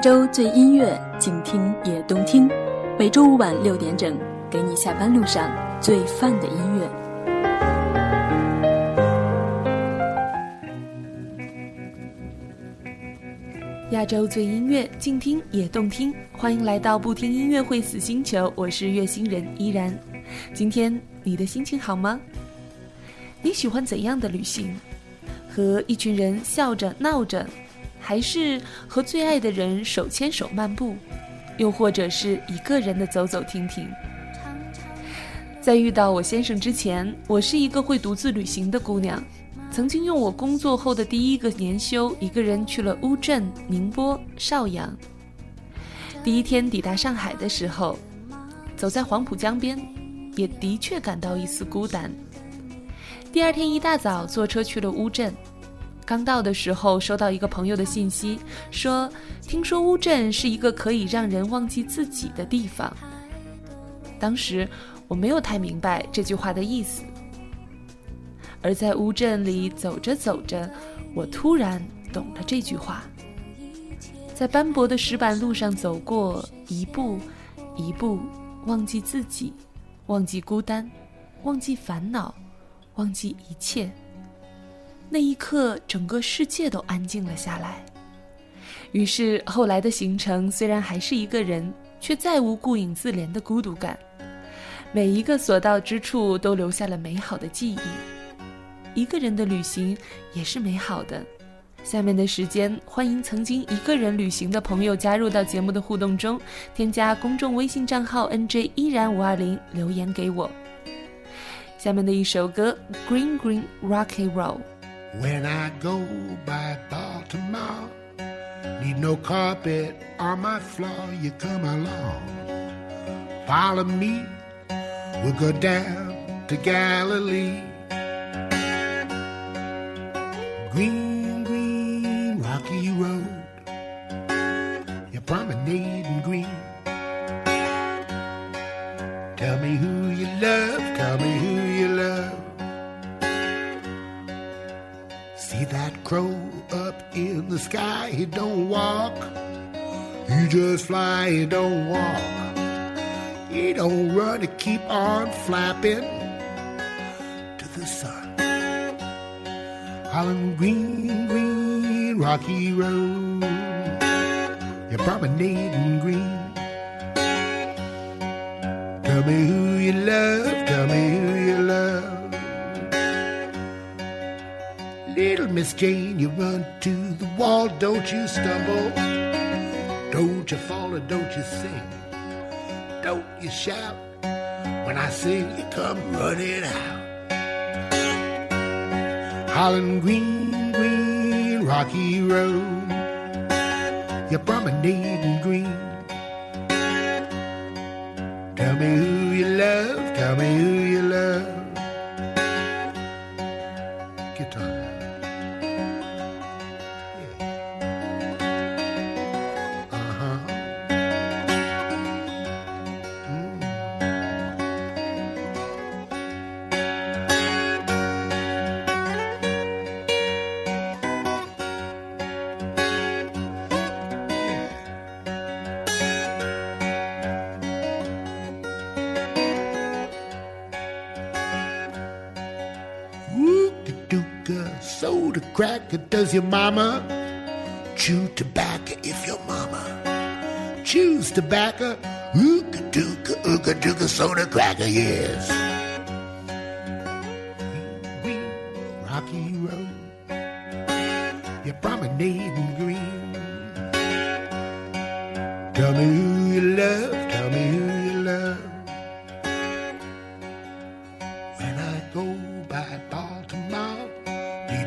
亚洲最音乐，静听也动听。每周五晚六点整，给你下班路上最范的音乐。亚洲最音乐，静听也动听。欢迎来到不听音乐会死星球，我是月星人依然。今天你的心情好吗？你喜欢怎样的旅行？和一群人笑着闹着，还是和最爱的人手牵手漫步，又或者是一个人的走走停停？在遇到我先生之前，我是一个会独自旅行的姑娘。曾经用我工作后的第一个年休，一个人去了乌镇、宁波、邵阳。第一天抵达上海的时候，走在黄浦江边，也的确感到一丝孤单。第二天一大早坐车去了乌镇，刚到的时候收到一个朋友的信息，说听说乌镇是一个可以让人忘记自己的地方。当时我没有太明白这句话的意思，而在乌镇里走着走着，我突然懂了这句话。在斑驳的石板路上走过，一步一步，忘记自己，忘记孤单，忘记烦恼。忘记一切，那一刻，整个世界都安静了下来。于是，后来的行程虽然还是一个人，却再无顾影自怜的孤独感。每一个所到之处，都留下了美好的记忆。一个人的旅行也是美好的。下面的时间，欢迎曾经一个人旅行的朋友加入到节目的互动中，添加公众微信账号 nj 依然五二零，留言给我。下面的一首歌《Green Green Rocky Road》。When I go by Baltimore, need no carpet on my floor, you come along. Follow me, we'll go down to Galilee. Green, crow up in the sky? He don't walk, he just fly, he don't walk. He don't run, he keep on flapping to the sun. Holland green, green, rocky road. You're promenading green. Tell me who you love, tell me Little Miss Jane, you run to the wall, don't you stumble. Don't you fall or don't you sing. Don't you shout. When I sing, you come running out. Holland green, green, rocky road. You're promenading green. Tell me who you love, tell me who you cracker, does your mama chew tobacco if your mama chews tobacco? Ooka-dooka, ooka-dooka, soda cracker, yes.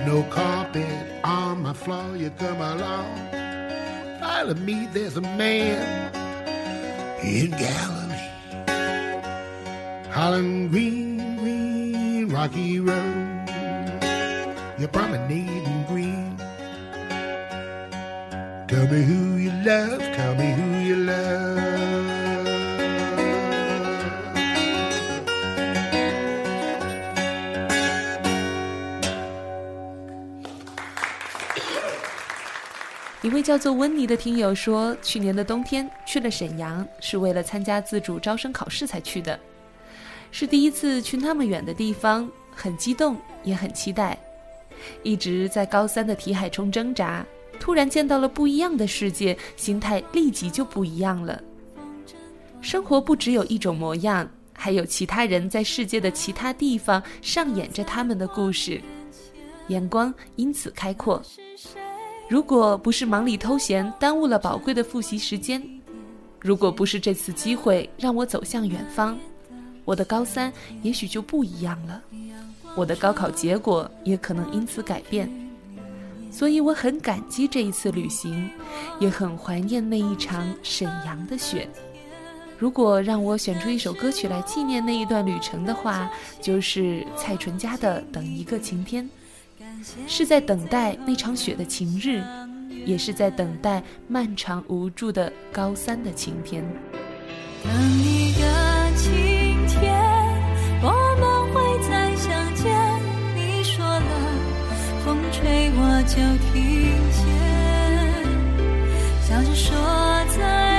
No carpet on my floor. You come along, follow me. There's a man in Galilee, Holland Green, Green, Rocky Road. You're promenading green. Tell me who you love. Tell me who you love. 一位叫做温妮的听友说，去年的冬天去了沈阳，是为了参加自主招生考试才去的，是第一次去那么远的地方，很激动，也很期待。一直在高三的题海中挣扎，突然见到了不一样的世界，心态立即就不一样了。生活不只有一种模样，还有其他人在世界的其他地方上演着他们的故事，眼光因此开阔。如果不是忙里偷闲耽误了宝贵的复习时间，如果不是这次机会让我走向远方，我的高三也许就不一样了，我的高考结果也可能因此改变。所以我很感激这一次旅行，也很怀念那一场沈阳的雪。如果让我选出一首歌曲来纪念那一段旅程的话，就是蔡淳佳的《等一个晴天》。是在等待那场雪的晴日，也是在等待漫长无助的高三的晴天。等一个晴天，我们会再相见。你说了，风吹我就听见，笑着说再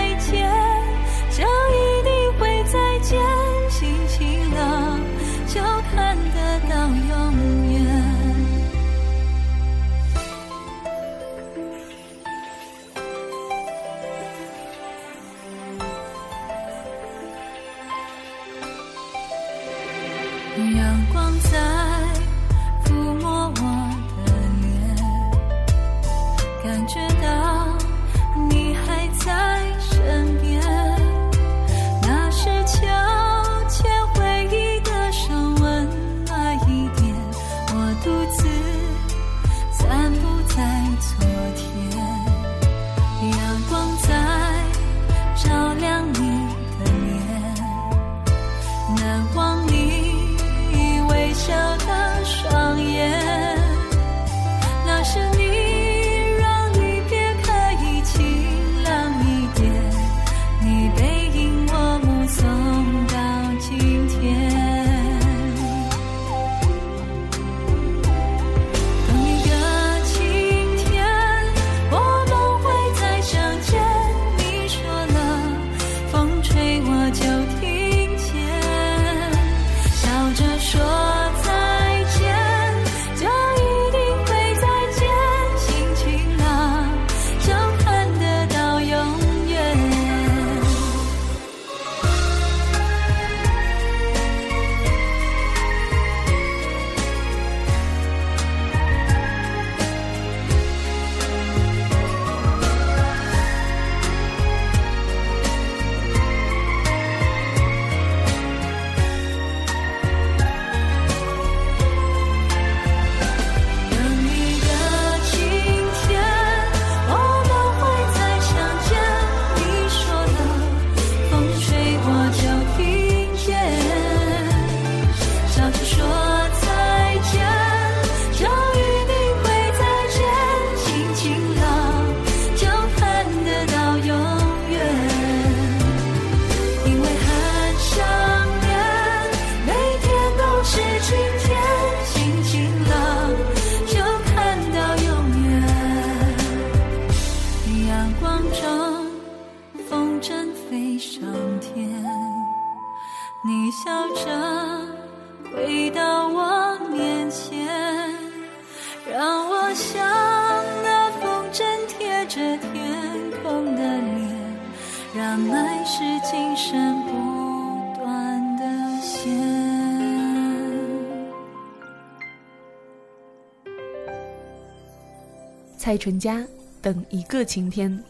蔡淳佳，等一个晴天。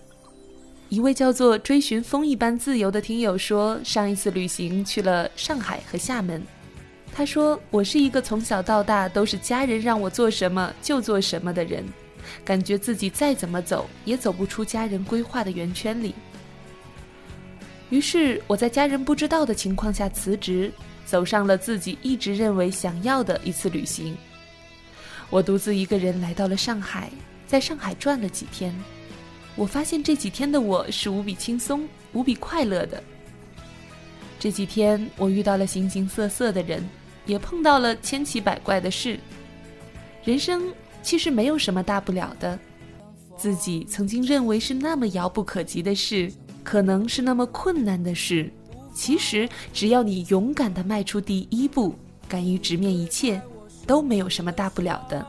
一位叫做“追寻风一般自由”的听友说，上一次旅行去了上海和厦门。他说：“我是一个从小到大都是家人让我做什么就做什么的人，感觉自己再怎么走也走不出家人规划的圆圈里。于是我在家人不知道的情况下辞职，走上了自己一直认为想要的一次旅行。我独自一个人来到了上海。”在上海转了几天，我发现这几天的我是无比轻松、无比快乐的。这几天我遇到了形形色色的人，也碰到了千奇百怪的事。人生其实没有什么大不了的，自己曾经认为是那么遥不可及的事，可能是那么困难的事，其实只要你勇敢地迈出第一步，敢于直面一切，都没有什么大不了的。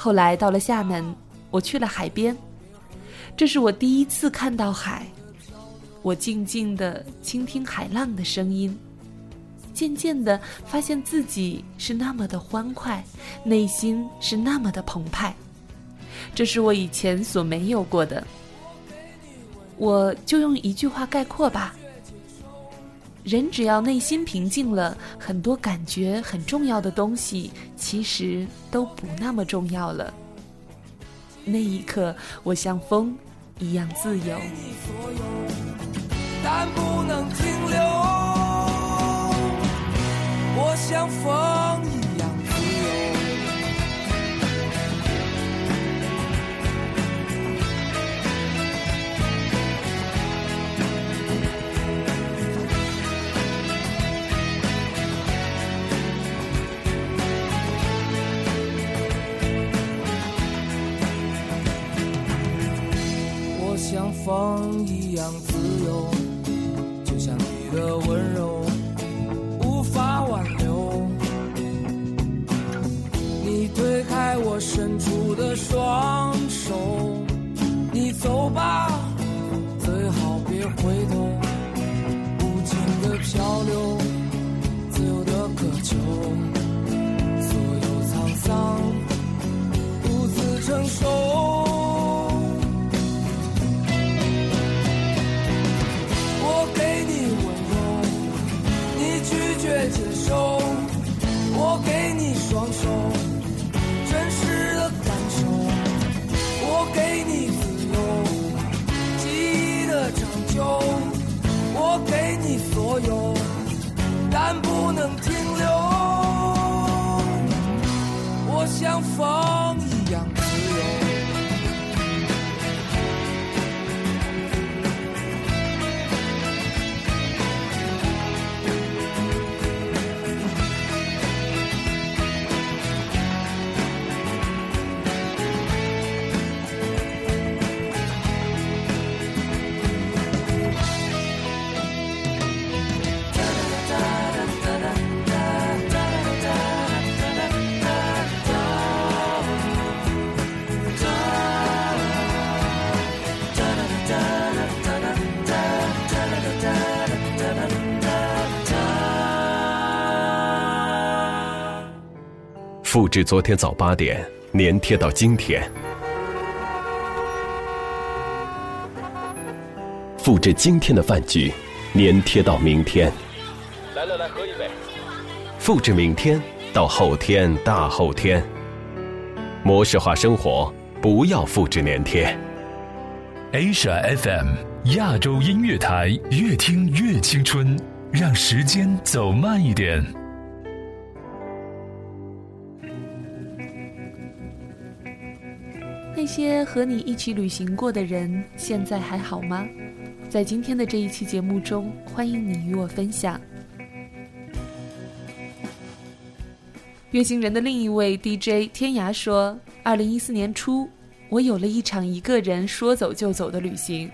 后来到了厦门，我去了海边，这是我第一次看到海，我静静的倾听海浪的声音。渐渐的发现自己是那么的欢快，内心是那么的澎湃，这是我以前所没有过的。我就用一句话概括吧：人只要内心平静了，很多感觉很重要的东西其实都不那么重要了。那一刻，我像风一样自由。但不能停留。我像风一样一样复制昨天早八点，粘贴到今天；复制今天的饭局，粘贴到明天。来来来，喝一杯。复制明天到后天、大后天。模式化生活，不要复制粘贴。Asia FM 亚洲音乐台，越听越青春，让时间走慢一点。些和你一起旅行过的人，现在还好吗？在今天的这一期节目中，欢迎你与我分享。月星人的另一位 DJ 天涯说：“二零一四年初，我有了一场一个人说走就走的旅行，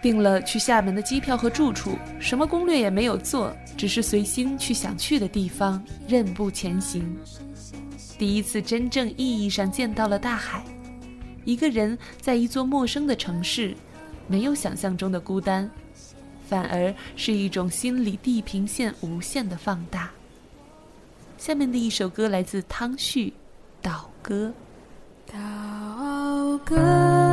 订了去厦门的机票和住处，什么攻略也没有做，只是随心去想去的地方，任步前行。第一次真正意义上见到了大海。”一个人在一座陌生的城市，没有想象中的孤单，反而是一种心理地平线无限的放大。下面的一首歌来自汤旭，《岛歌》。岛歌。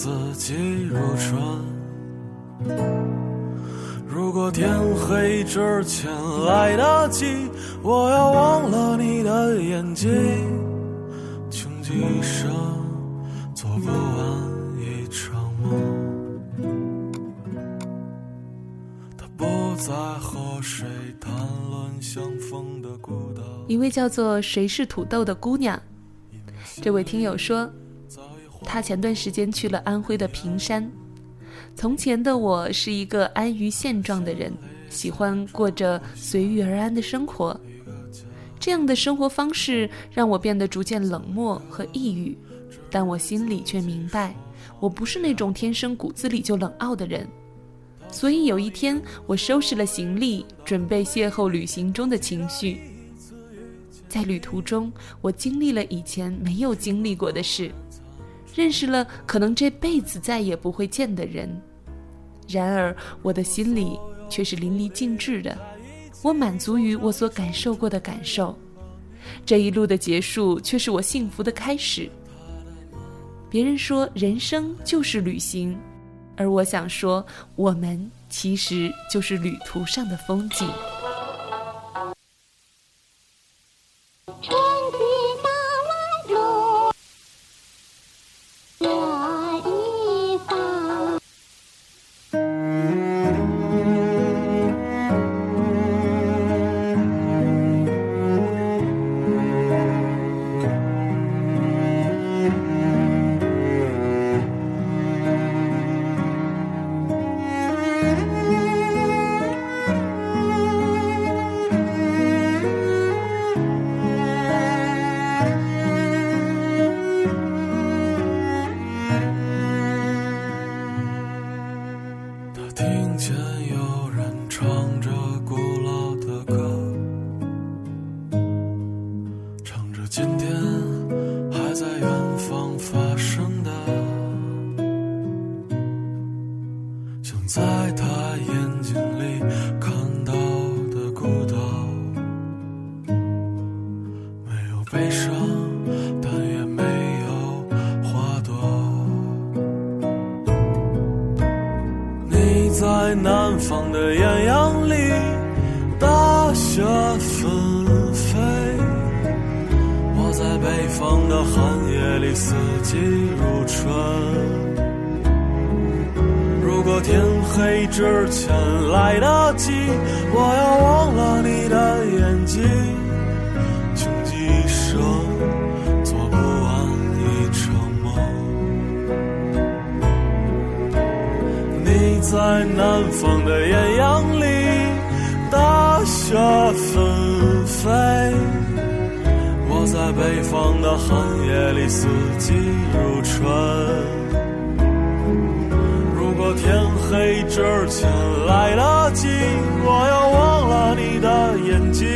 四季如春。如果天黑之前来得及，我要忘了你的眼睛，穷极一生做不完一场梦。他不再和谁谈论相逢的孤岛？一位叫做“谁是土豆”的姑娘，这位听友说，他前段时间去了安徽的平山。从前的我是一个安于现状的人，喜欢过着随遇而安的生活。这样的生活方式让我变得逐渐冷漠和抑郁，但我心里却明白，我不是那种天生骨子里就冷傲的人。所以有一天，我收拾了行李，准备邂逅旅行中的情绪。在旅途中，我经历了以前没有经历过的事，认识了可能这辈子再也不会见的人。然而，我的心里却是淋漓尽致的，我满足于我所感受过的感受。这一路的结束，却是我幸福的开始。别人说，人生就是旅行。而我想说，我们其实就是旅途上的风景。今天还在远雪纷飞；我在北方的寒夜里，四季如春。如果天黑之前来得及，我要忘了你的眼睛，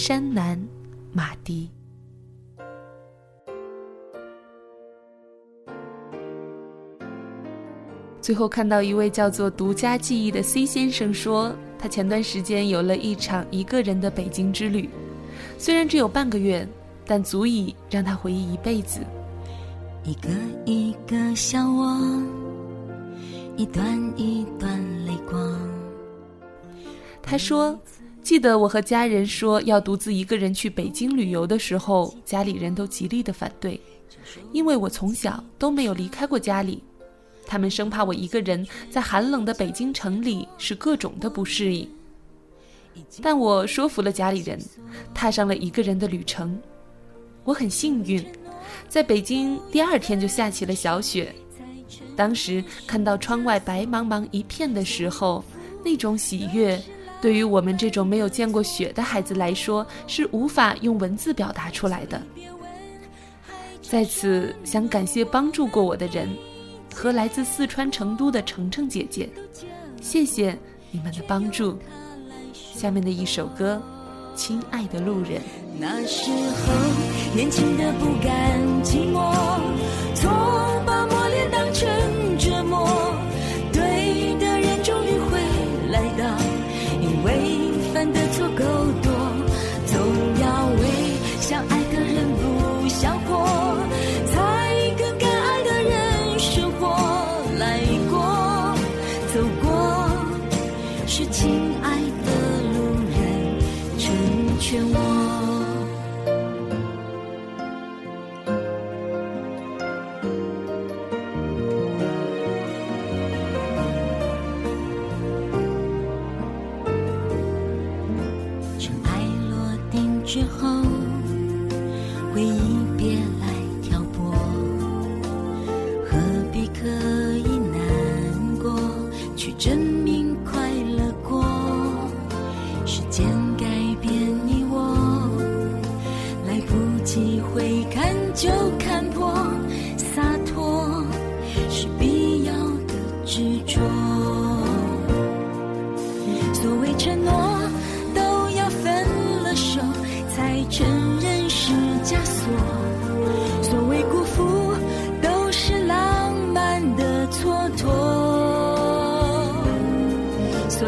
山南，马迪。最后看到一位叫做“独家记忆”的 C 先生说，他前段时间有了一场一个人的北京之旅，虽然只有半个月，但足以让他回忆一辈子。一个一个小窝，一段一段泪光。他说。记得我和家人说要独自一个人去北京旅游的时候，家里人都极力的反对，因为我从小都没有离开过家里，他们生怕我一个人在寒冷的北京城里是各种的不适应。但我说服了家里人，踏上了一个人的旅程。我很幸运，在北京第二天就下起了小雪，当时看到窗外白茫茫一片的时候，那种喜悦。对于我们这种没有见过雪的孩子来说，是无法用文字表达出来的。在此，想感谢帮助过我的人，和来自四川成都的程程姐姐，谢谢你们的帮助。下面的一首歌，《亲爱的路人》。那时候年轻的不甘寂寞，错把磨练当成是亲爱的路人成全我。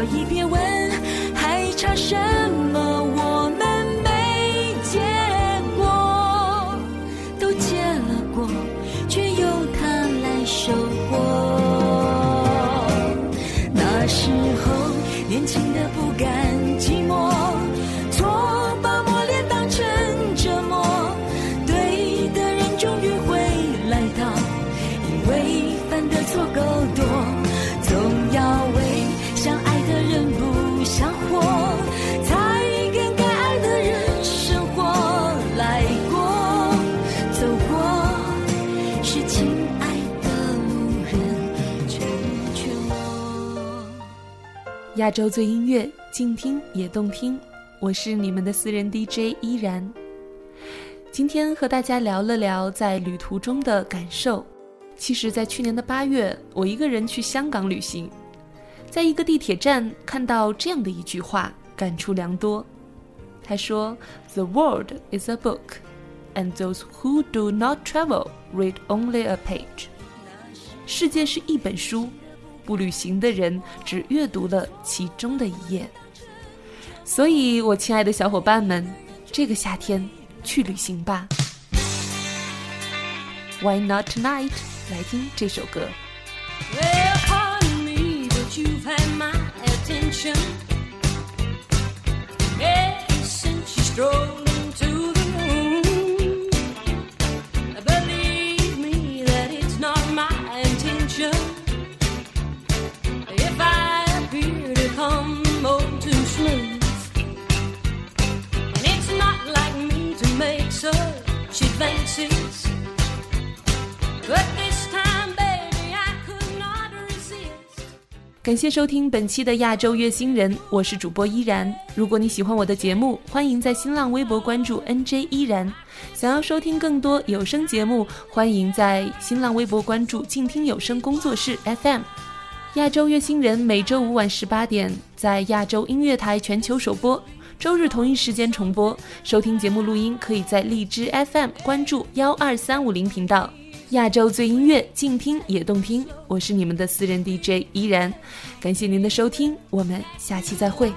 所以别问亚洲最音乐，静听也动听。我是你们的私人 DJ 依然。今天和大家聊了聊在旅途中的感受。其实，在去年的八月，我一个人去香港旅行，在一个地铁站看到这样的一句话，感触良多。他说：“The world is a book, and those who do not travel read only a page。”世界是一本书，不旅行的人只阅读了其中的一页。所以，我亲爱的小伙伴们，这个夏天去旅行吧。Why not tonight？来听这首歌。Well, 感谢收听本期的亚洲乐星人，我是主播依然。如果你喜欢我的节目，欢迎在新浪微博关注 NJ 依然。想要收听更多有声节目，欢迎在新浪微博关注静听有声工作室 FM。亚洲乐星人每周五晚十八点在亚洲音乐台全球首播，周日同一时间重播。收听节目录音可以在荔枝 FM 关注幺二三五零频道。亚洲最音乐，静听也动听。我是你们的私人 DJ 依然，感谢您的收听，我们下期再会。